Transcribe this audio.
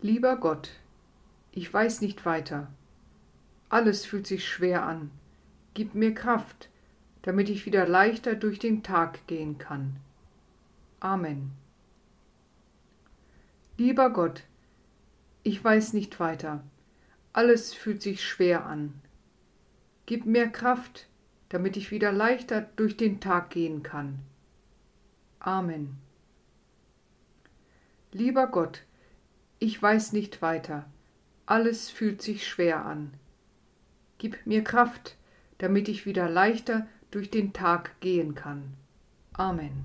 Lieber Gott, ich weiß nicht weiter. Alles fühlt sich schwer an. Gib mir Kraft, damit ich wieder leichter durch den Tag gehen kann. Amen. Lieber Gott, ich weiß nicht weiter. Alles fühlt sich schwer an. Gib mir Kraft, damit ich wieder leichter durch den Tag gehen kann. Amen. Lieber Gott, ich weiß nicht weiter. Alles fühlt sich schwer an. Gib mir Kraft, damit ich wieder leichter durch den Tag gehen kann. Amen.